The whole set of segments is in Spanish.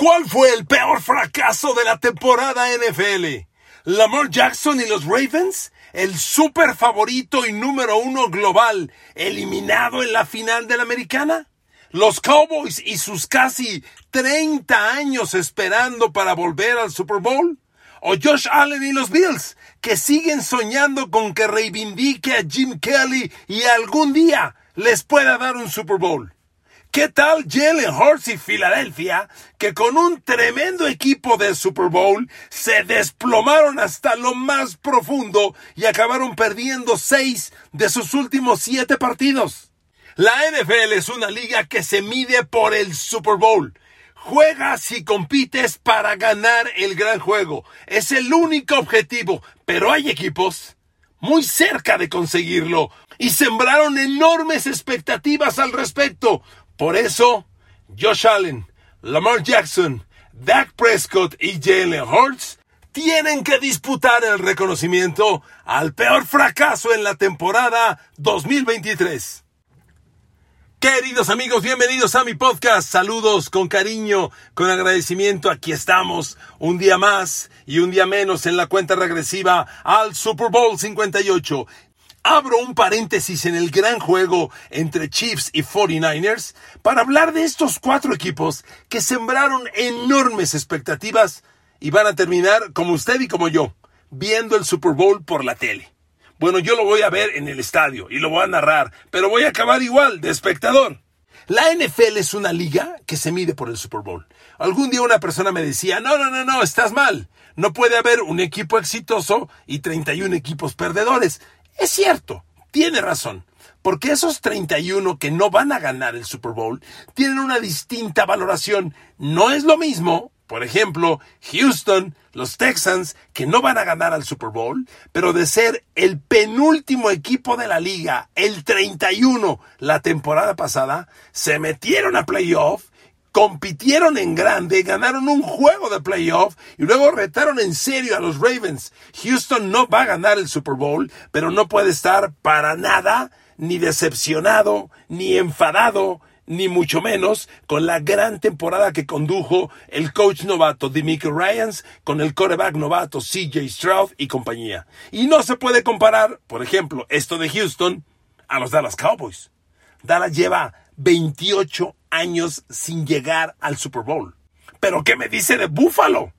¿Cuál fue el peor fracaso de la temporada NFL? ¿Lamar Jackson y los Ravens? ¿El super favorito y número uno global eliminado en la final de la americana? ¿Los Cowboys y sus casi 30 años esperando para volver al Super Bowl? ¿O Josh Allen y los Bills, que siguen soñando con que reivindique a Jim Kelly y algún día les pueda dar un Super Bowl? ¿Qué tal Jalen Hurts y Filadelfia, que con un tremendo equipo de Super Bowl se desplomaron hasta lo más profundo y acabaron perdiendo seis de sus últimos siete partidos? La NFL es una liga que se mide por el Super Bowl. Juegas y compites para ganar el gran juego. Es el único objetivo, pero hay equipos muy cerca de conseguirlo y sembraron enormes expectativas al respecto. Por eso, Josh Allen, Lamar Jackson, Dak Prescott y Jalen Hurts tienen que disputar el reconocimiento al peor fracaso en la temporada 2023. Queridos amigos, bienvenidos a mi podcast. Saludos con cariño, con agradecimiento. Aquí estamos un día más y un día menos en la cuenta regresiva al Super Bowl 58. Abro un paréntesis en el gran juego entre Chiefs y 49ers para hablar de estos cuatro equipos que sembraron enormes expectativas y van a terminar como usted y como yo, viendo el Super Bowl por la tele. Bueno, yo lo voy a ver en el estadio y lo voy a narrar, pero voy a acabar igual de espectador. La NFL es una liga que se mide por el Super Bowl. Algún día una persona me decía, no, no, no, no, estás mal. No puede haber un equipo exitoso y 31 equipos perdedores. Es cierto, tiene razón, porque esos 31 que no van a ganar el Super Bowl tienen una distinta valoración. No es lo mismo, por ejemplo, Houston, los Texans, que no van a ganar al Super Bowl, pero de ser el penúltimo equipo de la liga, el 31 la temporada pasada, se metieron a playoff compitieron en grande, ganaron un juego de playoff y luego retaron en serio a los Ravens. Houston no va a ganar el Super Bowl, pero no puede estar para nada ni decepcionado, ni enfadado, ni mucho menos con la gran temporada que condujo el coach novato Demico Ryans con el coreback novato CJ Stroud y compañía. Y no se puede comparar, por ejemplo, esto de Houston a los Dallas Cowboys. Dallas lleva 28 años sin llegar al Super Bowl. Pero ¿qué me dice de Buffalo?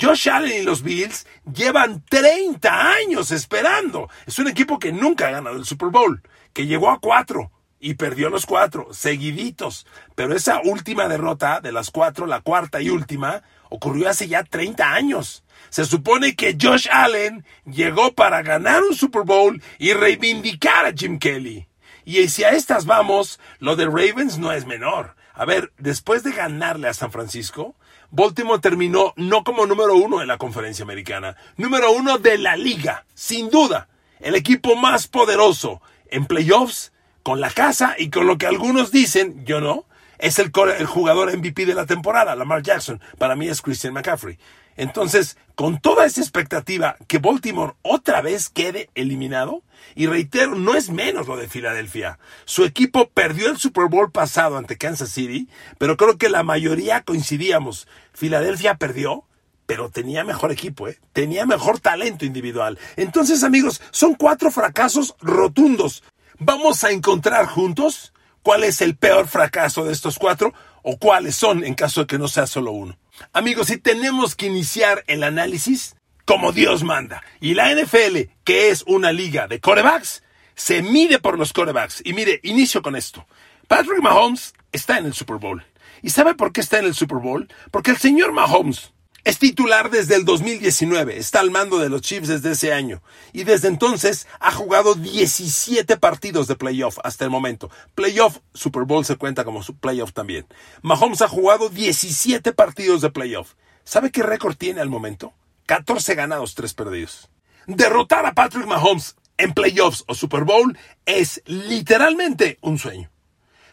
Josh Allen y los Bills llevan 30 años esperando. Es un equipo que nunca ha ganado el Super Bowl, que llegó a cuatro y perdió los cuatro, seguiditos. Pero esa última derrota de las cuatro, la cuarta y última, ocurrió hace ya 30 años. Se supone que Josh Allen llegó para ganar un Super Bowl y reivindicar a Jim Kelly. Y si a estas vamos, lo de Ravens no es menor. A ver, después de ganarle a San Francisco, Baltimore terminó no como número uno en la conferencia americana, número uno de la liga, sin duda. El equipo más poderoso en playoffs, con la casa y con lo que algunos dicen, yo no, es el, el jugador MVP de la temporada, Lamar Jackson. Para mí es Christian McCaffrey. Entonces, con toda esa expectativa que Baltimore otra vez quede eliminado, y reitero, no es menos lo de Filadelfia. Su equipo perdió el Super Bowl pasado ante Kansas City, pero creo que la mayoría coincidíamos. Filadelfia perdió, pero tenía mejor equipo, ¿eh? tenía mejor talento individual. Entonces, amigos, son cuatro fracasos rotundos. Vamos a encontrar juntos cuál es el peor fracaso de estos cuatro o cuáles son en caso de que no sea solo uno. Amigos, si tenemos que iniciar el análisis como Dios manda. Y la NFL, que es una liga de corebacks, se mide por los corebacks. Y mire, inicio con esto. Patrick Mahomes está en el Super Bowl. ¿Y sabe por qué está en el Super Bowl? Porque el señor Mahomes es titular desde el 2019, está al mando de los Chiefs desde ese año y desde entonces ha jugado 17 partidos de playoff hasta el momento. Playoff, Super Bowl se cuenta como playoff también. Mahomes ha jugado 17 partidos de playoff. ¿Sabe qué récord tiene al momento? 14 ganados, 3 perdidos. Derrotar a Patrick Mahomes en playoffs o Super Bowl es literalmente un sueño.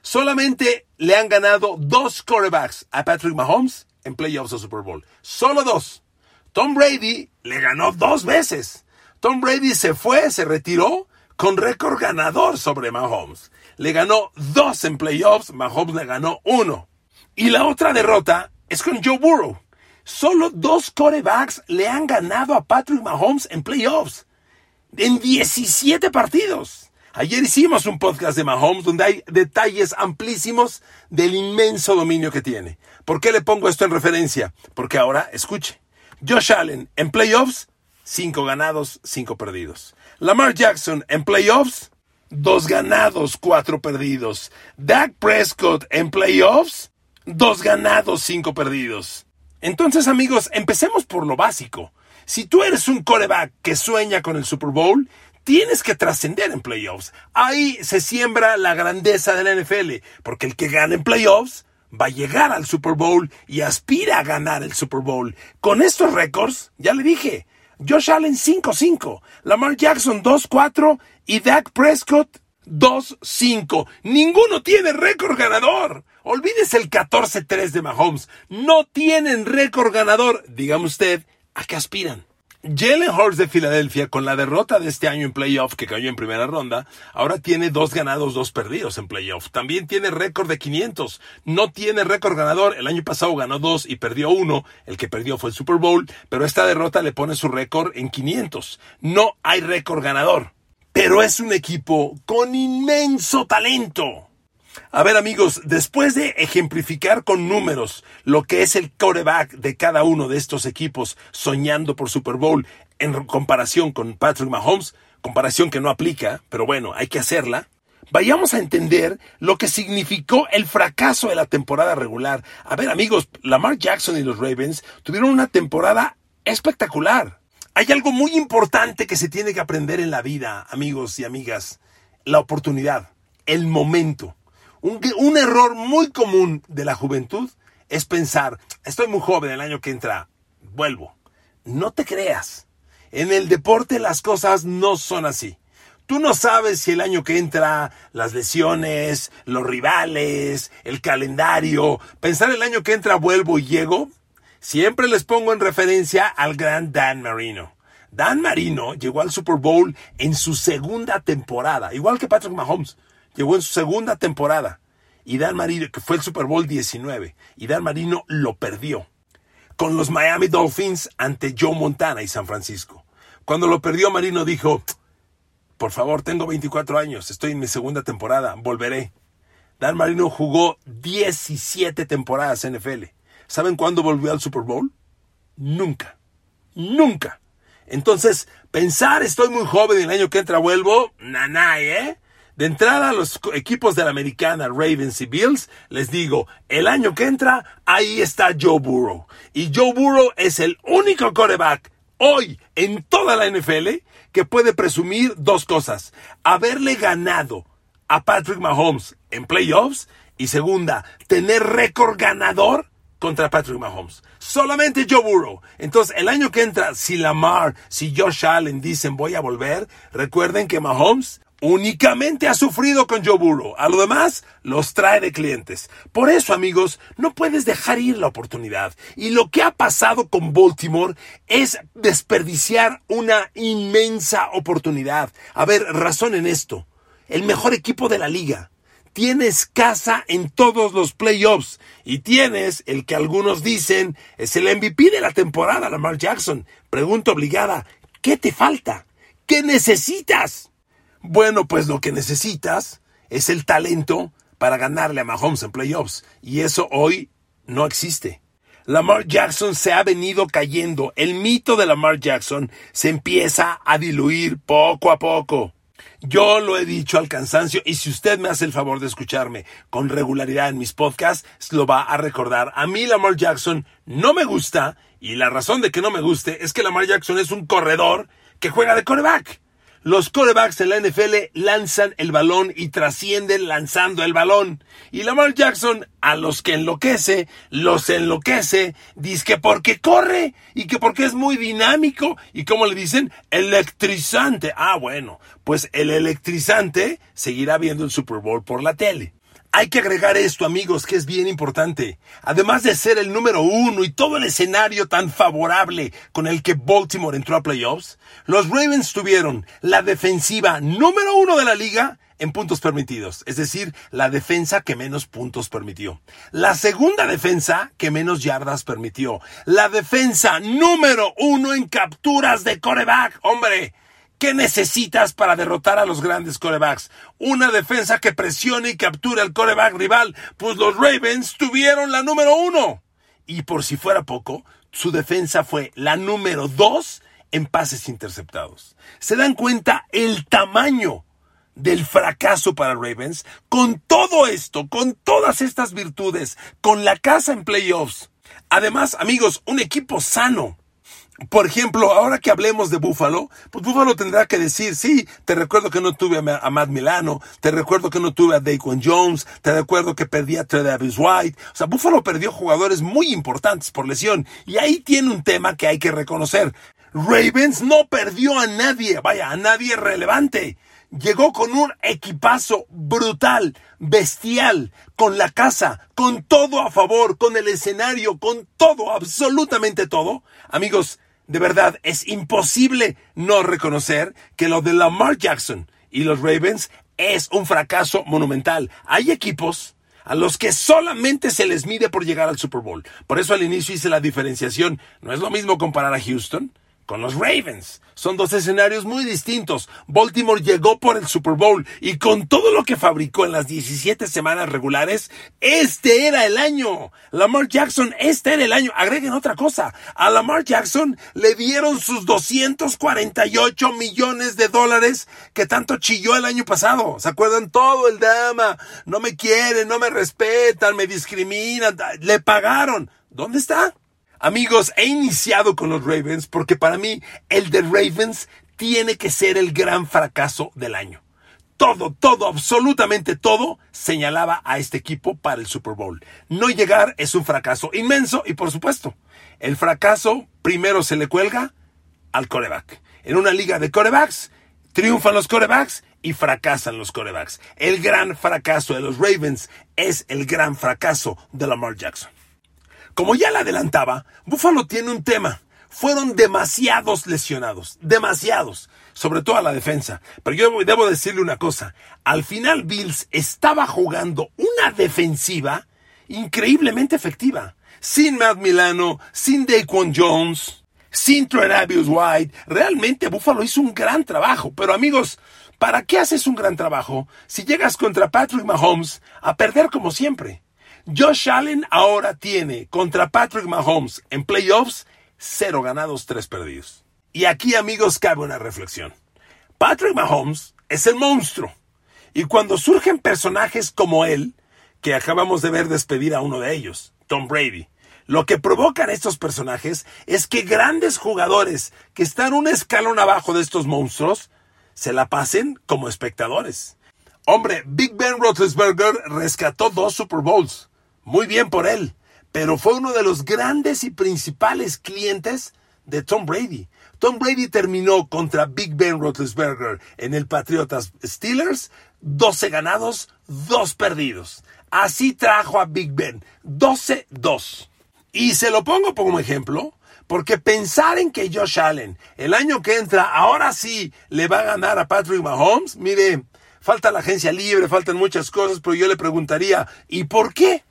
Solamente le han ganado dos quarterbacks a Patrick Mahomes en playoffs o Super Bowl. Solo dos. Tom Brady le ganó dos veces. Tom Brady se fue, se retiró con récord ganador sobre Mahomes. Le ganó dos en playoffs, Mahomes le ganó uno. Y la otra derrota es con Joe Burrow. Solo dos corebacks le han ganado a Patrick Mahomes en playoffs. En 17 partidos. Ayer hicimos un podcast de Mahomes donde hay detalles amplísimos del inmenso dominio que tiene. ¿Por qué le pongo esto en referencia? Porque ahora, escuche. Josh Allen en playoffs, 5 ganados, 5 perdidos. Lamar Jackson en playoffs, 2 ganados, 4 perdidos. Dak Prescott en playoffs, 2 ganados, 5 perdidos. Entonces amigos, empecemos por lo básico. Si tú eres un coreback que sueña con el Super Bowl, tienes que trascender en playoffs. Ahí se siembra la grandeza de la NFL, porque el que gana en playoffs va a llegar al Super Bowl y aspira a ganar el Super Bowl. Con estos récords, ya le dije, Josh Allen 5-5, Lamar Jackson 2-4 y Dak Prescott 2-5. Ninguno tiene récord ganador. Olvídese el 14-3 de Mahomes. No tienen récord ganador. Dígame usted, ¿a qué aspiran? Jalen Hurts de Filadelfia, con la derrota de este año en playoff que cayó en primera ronda, ahora tiene dos ganados, dos perdidos en playoff. También tiene récord de 500. No tiene récord ganador. El año pasado ganó dos y perdió uno. El que perdió fue el Super Bowl, pero esta derrota le pone su récord en 500. No hay récord ganador. Pero es un equipo con inmenso talento. A ver amigos, después de ejemplificar con números lo que es el coreback de cada uno de estos equipos soñando por Super Bowl en comparación con Patrick Mahomes, comparación que no aplica, pero bueno, hay que hacerla, vayamos a entender lo que significó el fracaso de la temporada regular. A ver amigos, Lamar Jackson y los Ravens tuvieron una temporada espectacular. Hay algo muy importante que se tiene que aprender en la vida, amigos y amigas. La oportunidad, el momento. Un, error muy común de la juventud es pensar, estoy muy joven el año que entra, vuelvo. No te creas. En el deporte las cosas no son así. Tú no sabes si el año que entra las lesiones, los rivales, el calendario, pensar el año que entra vuelvo y llego. Siempre les pongo en referencia al gran Dan Marino. Dan Marino llegó al Super Bowl en su segunda temporada, igual que Patrick Mahomes llegó en su segunda temporada. Y Dan Marino, que fue el Super Bowl 19, y Dan Marino lo perdió con los Miami Dolphins ante Joe Montana y San Francisco. Cuando lo perdió, Marino dijo, por favor, tengo 24 años, estoy en mi segunda temporada, volveré. Dan Marino jugó 17 temporadas en NFL. ¿Saben cuándo volvió al Super Bowl? Nunca. Nunca. Entonces, pensar estoy muy joven y el año que entra vuelvo, nanay, ¿eh? De entrada a los equipos de la americana, Ravens y Bills, les digo, el año que entra, ahí está Joe Burrow. Y Joe Burrow es el único coreback hoy en toda la NFL que puede presumir dos cosas. Haberle ganado a Patrick Mahomes en playoffs y segunda, tener récord ganador contra Patrick Mahomes. Solamente Joe Burrow. Entonces, el año que entra, si Lamar, si Josh Allen dicen voy a volver, recuerden que Mahomes únicamente ha sufrido con Joe Burrow. A lo demás, los trae de clientes. Por eso, amigos, no puedes dejar ir la oportunidad. Y lo que ha pasado con Baltimore es desperdiciar una inmensa oportunidad. A ver, razón en esto. El mejor equipo de la liga. Tienes casa en todos los playoffs y tienes el que algunos dicen es el MVP de la temporada, Lamar Jackson. Pregunta obligada, ¿qué te falta? ¿Qué necesitas? Bueno, pues lo que necesitas es el talento para ganarle a Mahomes en playoffs. Y eso hoy no existe. Lamar Jackson se ha venido cayendo. El mito de Lamar Jackson se empieza a diluir poco a poco. Yo lo he dicho al cansancio y si usted me hace el favor de escucharme con regularidad en mis podcasts, lo va a recordar. A mí Lamar Jackson no me gusta y la razón de que no me guste es que Lamar Jackson es un corredor que juega de coreback. Los corebacks en la NFL lanzan el balón y trascienden lanzando el balón. Y Lamar Jackson, a los que enloquece, los enloquece, dice que porque corre y que porque es muy dinámico y como le dicen, electrizante. Ah, bueno, pues el electrizante seguirá viendo el Super Bowl por la tele. Hay que agregar esto, amigos, que es bien importante. Además de ser el número uno y todo el escenario tan favorable con el que Baltimore entró a playoffs, los Ravens tuvieron la defensiva número uno de la liga en puntos permitidos, es decir, la defensa que menos puntos permitió. La segunda defensa que menos yardas permitió. La defensa número uno en capturas de coreback. Hombre, ¿Qué necesitas para derrotar a los grandes corebacks? Una defensa que presione y capture al coreback rival. Pues los Ravens tuvieron la número uno. Y por si fuera poco, su defensa fue la número dos en pases interceptados. ¿Se dan cuenta el tamaño del fracaso para Ravens? Con todo esto, con todas estas virtudes, con la casa en playoffs. Además, amigos, un equipo sano por ejemplo, ahora que hablemos de Buffalo, pues Buffalo tendrá que decir, sí, te recuerdo que no tuve a, Matt Milano, te recuerdo que no tuve a Daquan Jones, te recuerdo que perdí a Travis White. O sea, Buffalo perdió jugadores muy importantes por lesión. Y ahí tiene un tema que hay que reconocer. Ravens no perdió a nadie, vaya, a nadie relevante. Llegó con un equipazo brutal, bestial, con la casa, con todo a favor, con el escenario, con todo, absolutamente todo. Amigos, de verdad, es imposible no reconocer que lo de Lamar Jackson y los Ravens es un fracaso monumental. Hay equipos a los que solamente se les mide por llegar al Super Bowl. Por eso al inicio hice la diferenciación. No es lo mismo comparar a Houston con los Ravens. Son dos escenarios muy distintos. Baltimore llegó por el Super Bowl y con todo lo que fabricó en las 17 semanas regulares, este era el año. Lamar Jackson, este era el año. Agreguen otra cosa. A Lamar Jackson le dieron sus 248 millones de dólares que tanto chilló el año pasado. ¿Se acuerdan? Todo el drama. No me quieren, no me respetan, me discriminan. Le pagaron. ¿Dónde está? Amigos, he iniciado con los Ravens porque para mí el de Ravens tiene que ser el gran fracaso del año. Todo, todo, absolutamente todo señalaba a este equipo para el Super Bowl. No llegar es un fracaso inmenso y por supuesto, el fracaso primero se le cuelga al coreback. En una liga de corebacks, triunfan los corebacks y fracasan los corebacks. El gran fracaso de los Ravens es el gran fracaso de Lamar Jackson. Como ya le adelantaba, Buffalo tiene un tema. Fueron demasiados lesionados, demasiados, sobre todo a la defensa. Pero yo debo decirle una cosa, al final Bills estaba jugando una defensiva increíblemente efectiva. Sin Matt Milano, sin Daquan Jones, sin Travis White, realmente Buffalo hizo un gran trabajo. Pero amigos, ¿para qué haces un gran trabajo si llegas contra Patrick Mahomes a perder como siempre? Josh Allen ahora tiene contra Patrick Mahomes en playoffs cero ganados, tres perdidos. Y aquí, amigos, cabe una reflexión. Patrick Mahomes es el monstruo. Y cuando surgen personajes como él, que acabamos de ver despedir a uno de ellos, Tom Brady, lo que provocan estos personajes es que grandes jugadores que están un escalón abajo de estos monstruos se la pasen como espectadores. Hombre, Big Ben Roethlisberger rescató dos Super Bowls. Muy bien por él, pero fue uno de los grandes y principales clientes de Tom Brady. Tom Brady terminó contra Big Ben Roethlisberger en el Patriotas Steelers, 12 ganados, 2 perdidos. Así trajo a Big Ben, 12-2. Y se lo pongo como ejemplo, porque pensar en que Josh Allen el año que entra ahora sí le va a ganar a Patrick Mahomes, mire, falta la agencia libre, faltan muchas cosas, pero yo le preguntaría, ¿y por qué?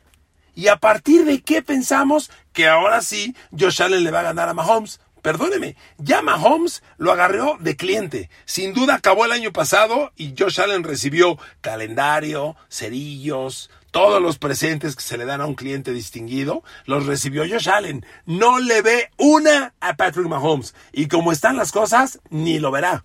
¿Y a partir de qué pensamos que ahora sí Josh Allen le va a ganar a Mahomes? Perdóneme, ya Mahomes lo agarró de cliente. Sin duda acabó el año pasado y Josh Allen recibió calendario, cerillos, todos los presentes que se le dan a un cliente distinguido, los recibió Josh Allen. No le ve una a Patrick Mahomes. Y como están las cosas, ni lo verá.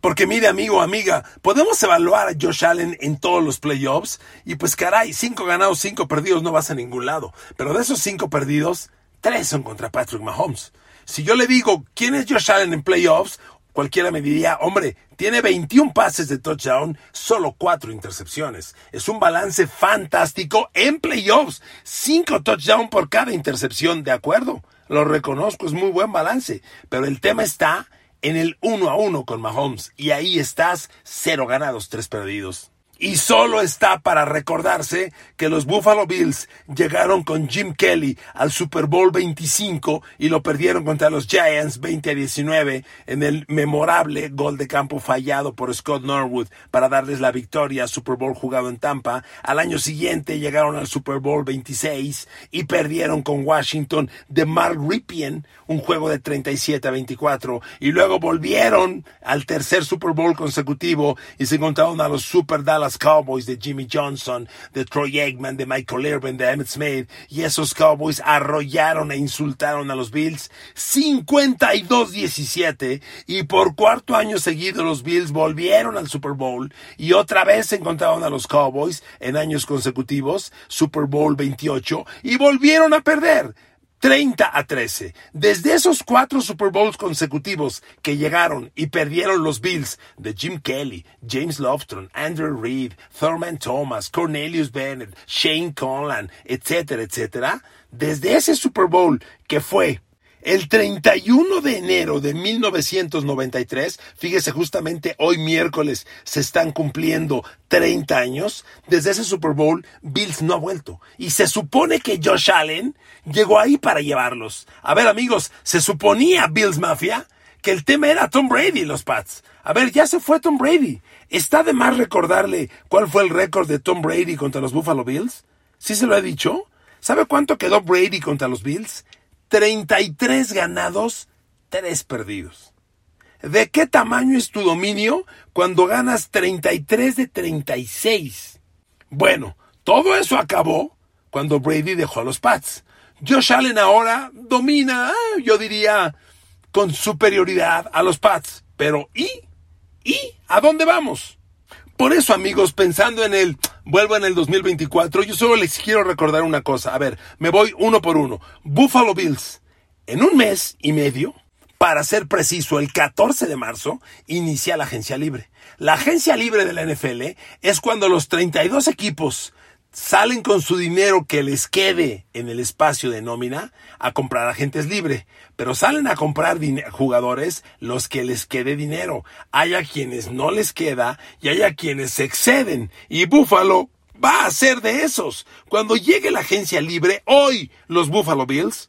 Porque mire, amigo, amiga, podemos evaluar a Josh Allen en todos los playoffs y pues caray, cinco ganados, cinco perdidos no vas a ningún lado. Pero de esos cinco perdidos, tres son contra Patrick Mahomes. Si yo le digo, ¿quién es Josh Allen en playoffs? Cualquiera me diría, hombre, tiene 21 pases de touchdown, solo cuatro intercepciones. Es un balance fantástico en playoffs. Cinco touchdowns por cada intercepción, ¿de acuerdo? Lo reconozco, es muy buen balance. Pero el tema está en el uno a uno con Mahomes y ahí estás cero ganados, tres perdidos. Y solo está para recordarse que los Buffalo Bills llegaron con Jim Kelly al Super Bowl 25 y lo perdieron contra los Giants 20 a 19 en el memorable gol de campo fallado por Scott Norwood para darles la victoria al Super Bowl jugado en Tampa. Al año siguiente llegaron al Super Bowl 26 y perdieron con Washington de Mark Ripien un juego de 37 a 24 y luego volvieron al tercer Super Bowl consecutivo y se encontraron a los Super Dallas Cowboys de Jimmy Johnson, de Troy Eggman, de Michael Irvin, de Emmett Smith, y esos Cowboys arrollaron e insultaron a los Bills 52-17, y por cuarto año seguido los Bills volvieron al Super Bowl, y otra vez encontraron a los Cowboys en años consecutivos, Super Bowl 28, y volvieron a perder. 30 a 13. Desde esos cuatro Super Bowls consecutivos que llegaron y perdieron los Bills de Jim Kelly, James Lofton, Andrew Reed, Thurman Thomas, Cornelius Bennett, Shane Conlan, etcétera, etcétera, desde ese Super Bowl que fue el 31 de enero de 1993, fíjese justamente hoy miércoles se están cumpliendo 30 años, desde ese Super Bowl Bills no ha vuelto. Y se supone que Josh Allen llegó ahí para llevarlos. A ver amigos, se suponía Bills Mafia que el tema era Tom Brady y los Pats. A ver, ya se fue Tom Brady. ¿Está de más recordarle cuál fue el récord de Tom Brady contra los Buffalo Bills? ¿Sí se lo he dicho? ¿Sabe cuánto quedó Brady contra los Bills? 33 ganados, 3 perdidos. ¿De qué tamaño es tu dominio cuando ganas 33 de 36? Bueno, todo eso acabó cuando Brady dejó a los Pats. Josh Allen ahora domina, ah, yo diría, con superioridad a los Pats. Pero ¿y? ¿Y? ¿A dónde vamos? Por eso, amigos, pensando en el vuelvo en el 2024, yo solo les quiero recordar una cosa. A ver, me voy uno por uno. Buffalo Bills, en un mes y medio, para ser preciso, el 14 de marzo, inicia la agencia libre. La agencia libre de la NFL es cuando los 32 equipos salen con su dinero que les quede en el espacio de nómina a comprar agentes libre, pero salen a comprar jugadores los que les quede dinero. Hay a quienes no les queda y hay a quienes se exceden y Buffalo va a ser de esos. Cuando llegue la agencia libre, hoy los Buffalo Bills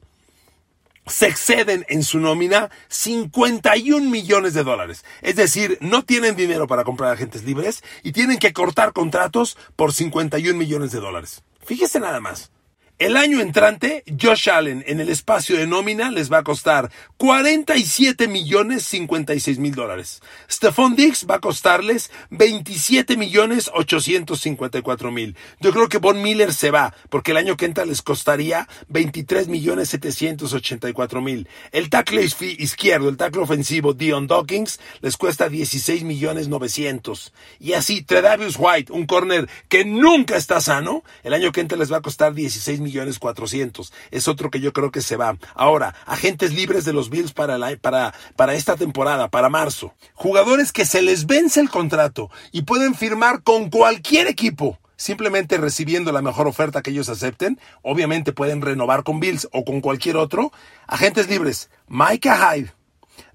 se exceden en su nómina 51 millones de dólares. Es decir, no tienen dinero para comprar agentes libres y tienen que cortar contratos por 51 millones de dólares. Fíjese nada más. El año entrante, Josh Allen en el espacio de nómina les va a costar 47 millones 56 mil dólares. Stephon Diggs va a costarles 27 millones 854 mil. Yo creo que Von Miller se va porque el año que entra les costaría 23 millones 784 mil. El tackle izquierdo, el tackle ofensivo Dion Dawkins les cuesta 16 millones 900. Y así, Tredavious White, un corner que nunca está sano, el año que entra les va a costar 16 millones millones cuatrocientos. Es otro que yo creo que se va. Ahora, agentes libres de los Bills para, la, para, para esta temporada, para marzo. Jugadores que se les vence el contrato y pueden firmar con cualquier equipo simplemente recibiendo la mejor oferta que ellos acepten. Obviamente pueden renovar con Bills o con cualquier otro. Agentes libres. Micah Hyde,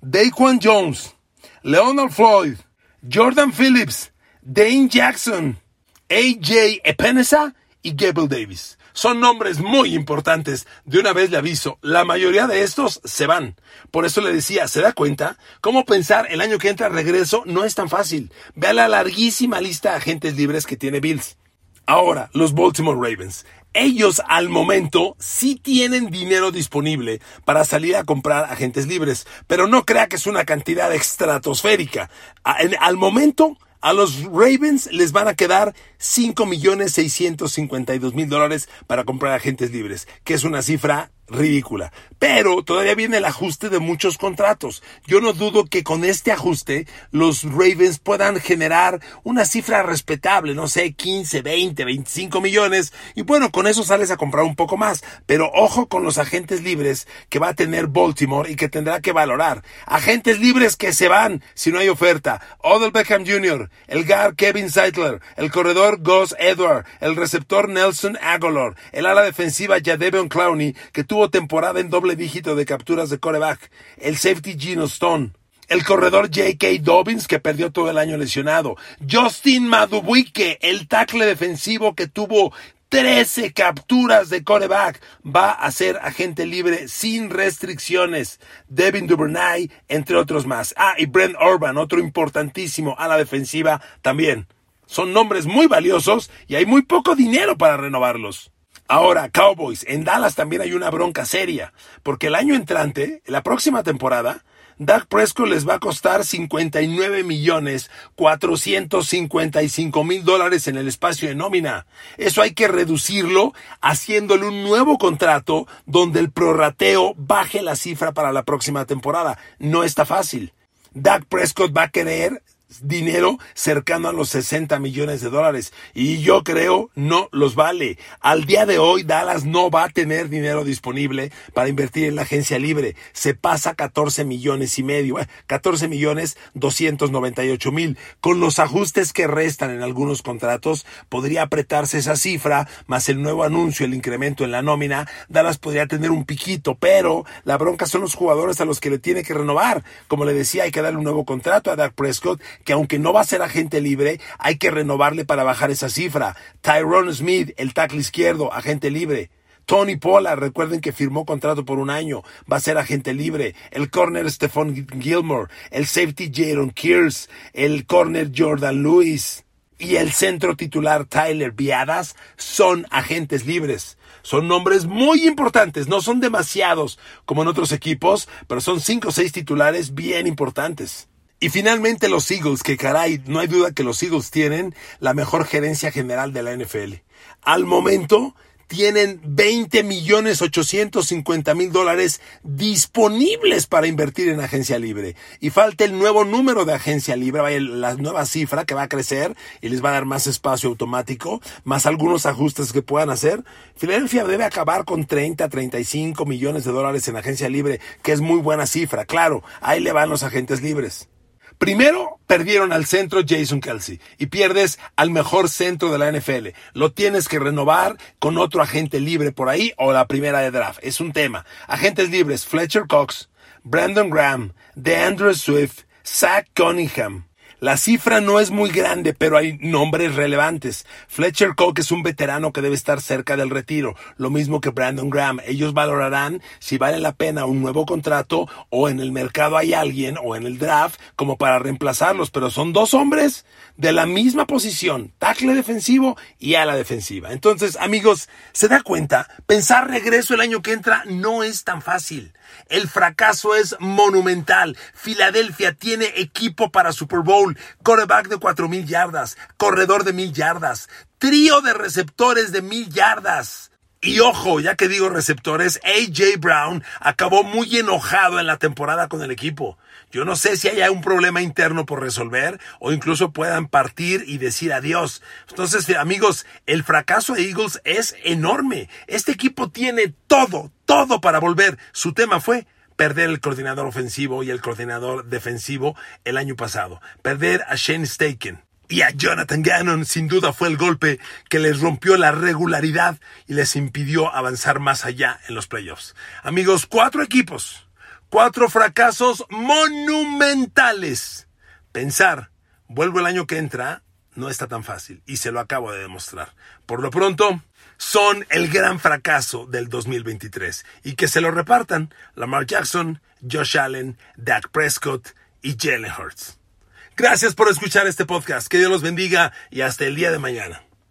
Daquan Jones, Leonard Floyd, Jordan Phillips, Dane Jackson, AJ Epenesa y Gable Davis. Son nombres muy importantes. De una vez le aviso, la mayoría de estos se van. Por eso le decía, ¿se da cuenta? ¿Cómo pensar el año que entra regreso no es tan fácil? Vea la larguísima lista de agentes libres que tiene Bills. Ahora, los Baltimore Ravens. Ellos al momento sí tienen dinero disponible para salir a comprar agentes libres, pero no crea que es una cantidad estratosférica. Al momento a los Ravens les van a quedar 5 millones 652 mil dólares para comprar agentes libres, que es una cifra ridícula. Pero todavía viene el ajuste de muchos contratos. Yo no dudo que con este ajuste los Ravens puedan generar una cifra respetable, no sé, 15, 20, 25 millones. Y bueno, con eso sales a comprar un poco más. Pero ojo con los agentes libres que va a tener Baltimore y que tendrá que valorar. Agentes libres que se van si no hay oferta. Odell Beckham Jr., el guard Kevin Seidler, el corredor Gus Edward, el receptor Nelson Aguilar, el ala defensiva Jadeveon Clowney, que tuvo temporada en doble dígito de capturas de coreback, el safety Gino Stone, el corredor J.K. Dobbins, que perdió todo el año lesionado. Justin Madubuike, el tackle defensivo que tuvo 13 capturas de coreback. Va a ser agente libre sin restricciones. Devin Duvernay, entre otros más. Ah, y Brent Urban, otro importantísimo a la defensiva también. Son nombres muy valiosos y hay muy poco dinero para renovarlos. Ahora, Cowboys, en Dallas también hay una bronca seria, porque el año entrante, la próxima temporada, Dak Prescott les va a costar 59 millones 455 mil dólares en el espacio de nómina. Eso hay que reducirlo haciéndole un nuevo contrato donde el prorrateo baje la cifra para la próxima temporada. No está fácil. Dak Prescott va a querer dinero cercano a los 60 millones de dólares. Y yo creo no los vale. Al día de hoy Dallas no va a tener dinero disponible para invertir en la agencia libre. Se pasa 14 millones y medio, 14 eh, millones 298 mil. Con los ajustes que restan en algunos contratos, podría apretarse esa cifra, más el nuevo anuncio, el incremento en la nómina. Dallas podría tener un piquito, pero la bronca son los jugadores a los que le tiene que renovar. Como le decía, hay que darle un nuevo contrato a Dak Prescott que aunque no va a ser agente libre, hay que renovarle para bajar esa cifra. Tyrone Smith, el tackle izquierdo, agente libre. Tony Pollard, recuerden que firmó contrato por un año, va a ser agente libre. El corner Stephon Gilmore, el safety Jaron Kears, el corner Jordan Lewis y el centro titular Tyler Viadas son agentes libres. Son nombres muy importantes, no son demasiados como en otros equipos, pero son cinco o seis titulares bien importantes. Y finalmente los Eagles, que caray, no hay duda que los Eagles tienen la mejor gerencia general de la NFL. Al momento tienen 20 millones 850 mil dólares disponibles para invertir en agencia libre. Y falta el nuevo número de agencia libre, la nueva cifra que va a crecer y les va a dar más espacio automático, más algunos ajustes que puedan hacer. Filadelfia debe acabar con 30, 35 millones de dólares en agencia libre, que es muy buena cifra. Claro, ahí le van los agentes libres. Primero, perdieron al centro Jason Kelsey y pierdes al mejor centro de la NFL. Lo tienes que renovar con otro agente libre por ahí o la primera de draft. Es un tema. Agentes libres, Fletcher Cox, Brandon Graham, DeAndre Swift, Zach Cunningham, la cifra no es muy grande, pero hay nombres relevantes. Fletcher Cook es un veterano que debe estar cerca del retiro, lo mismo que Brandon Graham. Ellos valorarán si vale la pena un nuevo contrato o en el mercado hay alguien o en el draft como para reemplazarlos, pero son dos hombres de la misma posición, tackle defensivo y ala defensiva. Entonces, amigos, ¿se da cuenta? Pensar regreso el año que entra no es tan fácil. El fracaso es monumental. Filadelfia tiene equipo para Super Bowl, coreback de cuatro mil yardas, corredor de mil yardas, trío de receptores de mil yardas. Y ojo, ya que digo receptores, AJ Brown acabó muy enojado en la temporada con el equipo. Yo no sé si haya un problema interno por resolver o incluso puedan partir y decir adiós. Entonces, amigos, el fracaso de Eagles es enorme. Este equipo tiene todo, todo para volver. Su tema fue perder el coordinador ofensivo y el coordinador defensivo el año pasado. Perder a Shane Staken. Y a Jonathan Gannon sin duda fue el golpe que les rompió la regularidad y les impidió avanzar más allá en los playoffs. Amigos, cuatro equipos, cuatro fracasos monumentales. Pensar, vuelvo el año que entra, no está tan fácil y se lo acabo de demostrar. Por lo pronto, son el gran fracaso del 2023 y que se lo repartan Lamar Jackson, Josh Allen, Dak Prescott y Jalen Hurts. Gracias por escuchar este podcast. Que Dios los bendiga y hasta el día de mañana.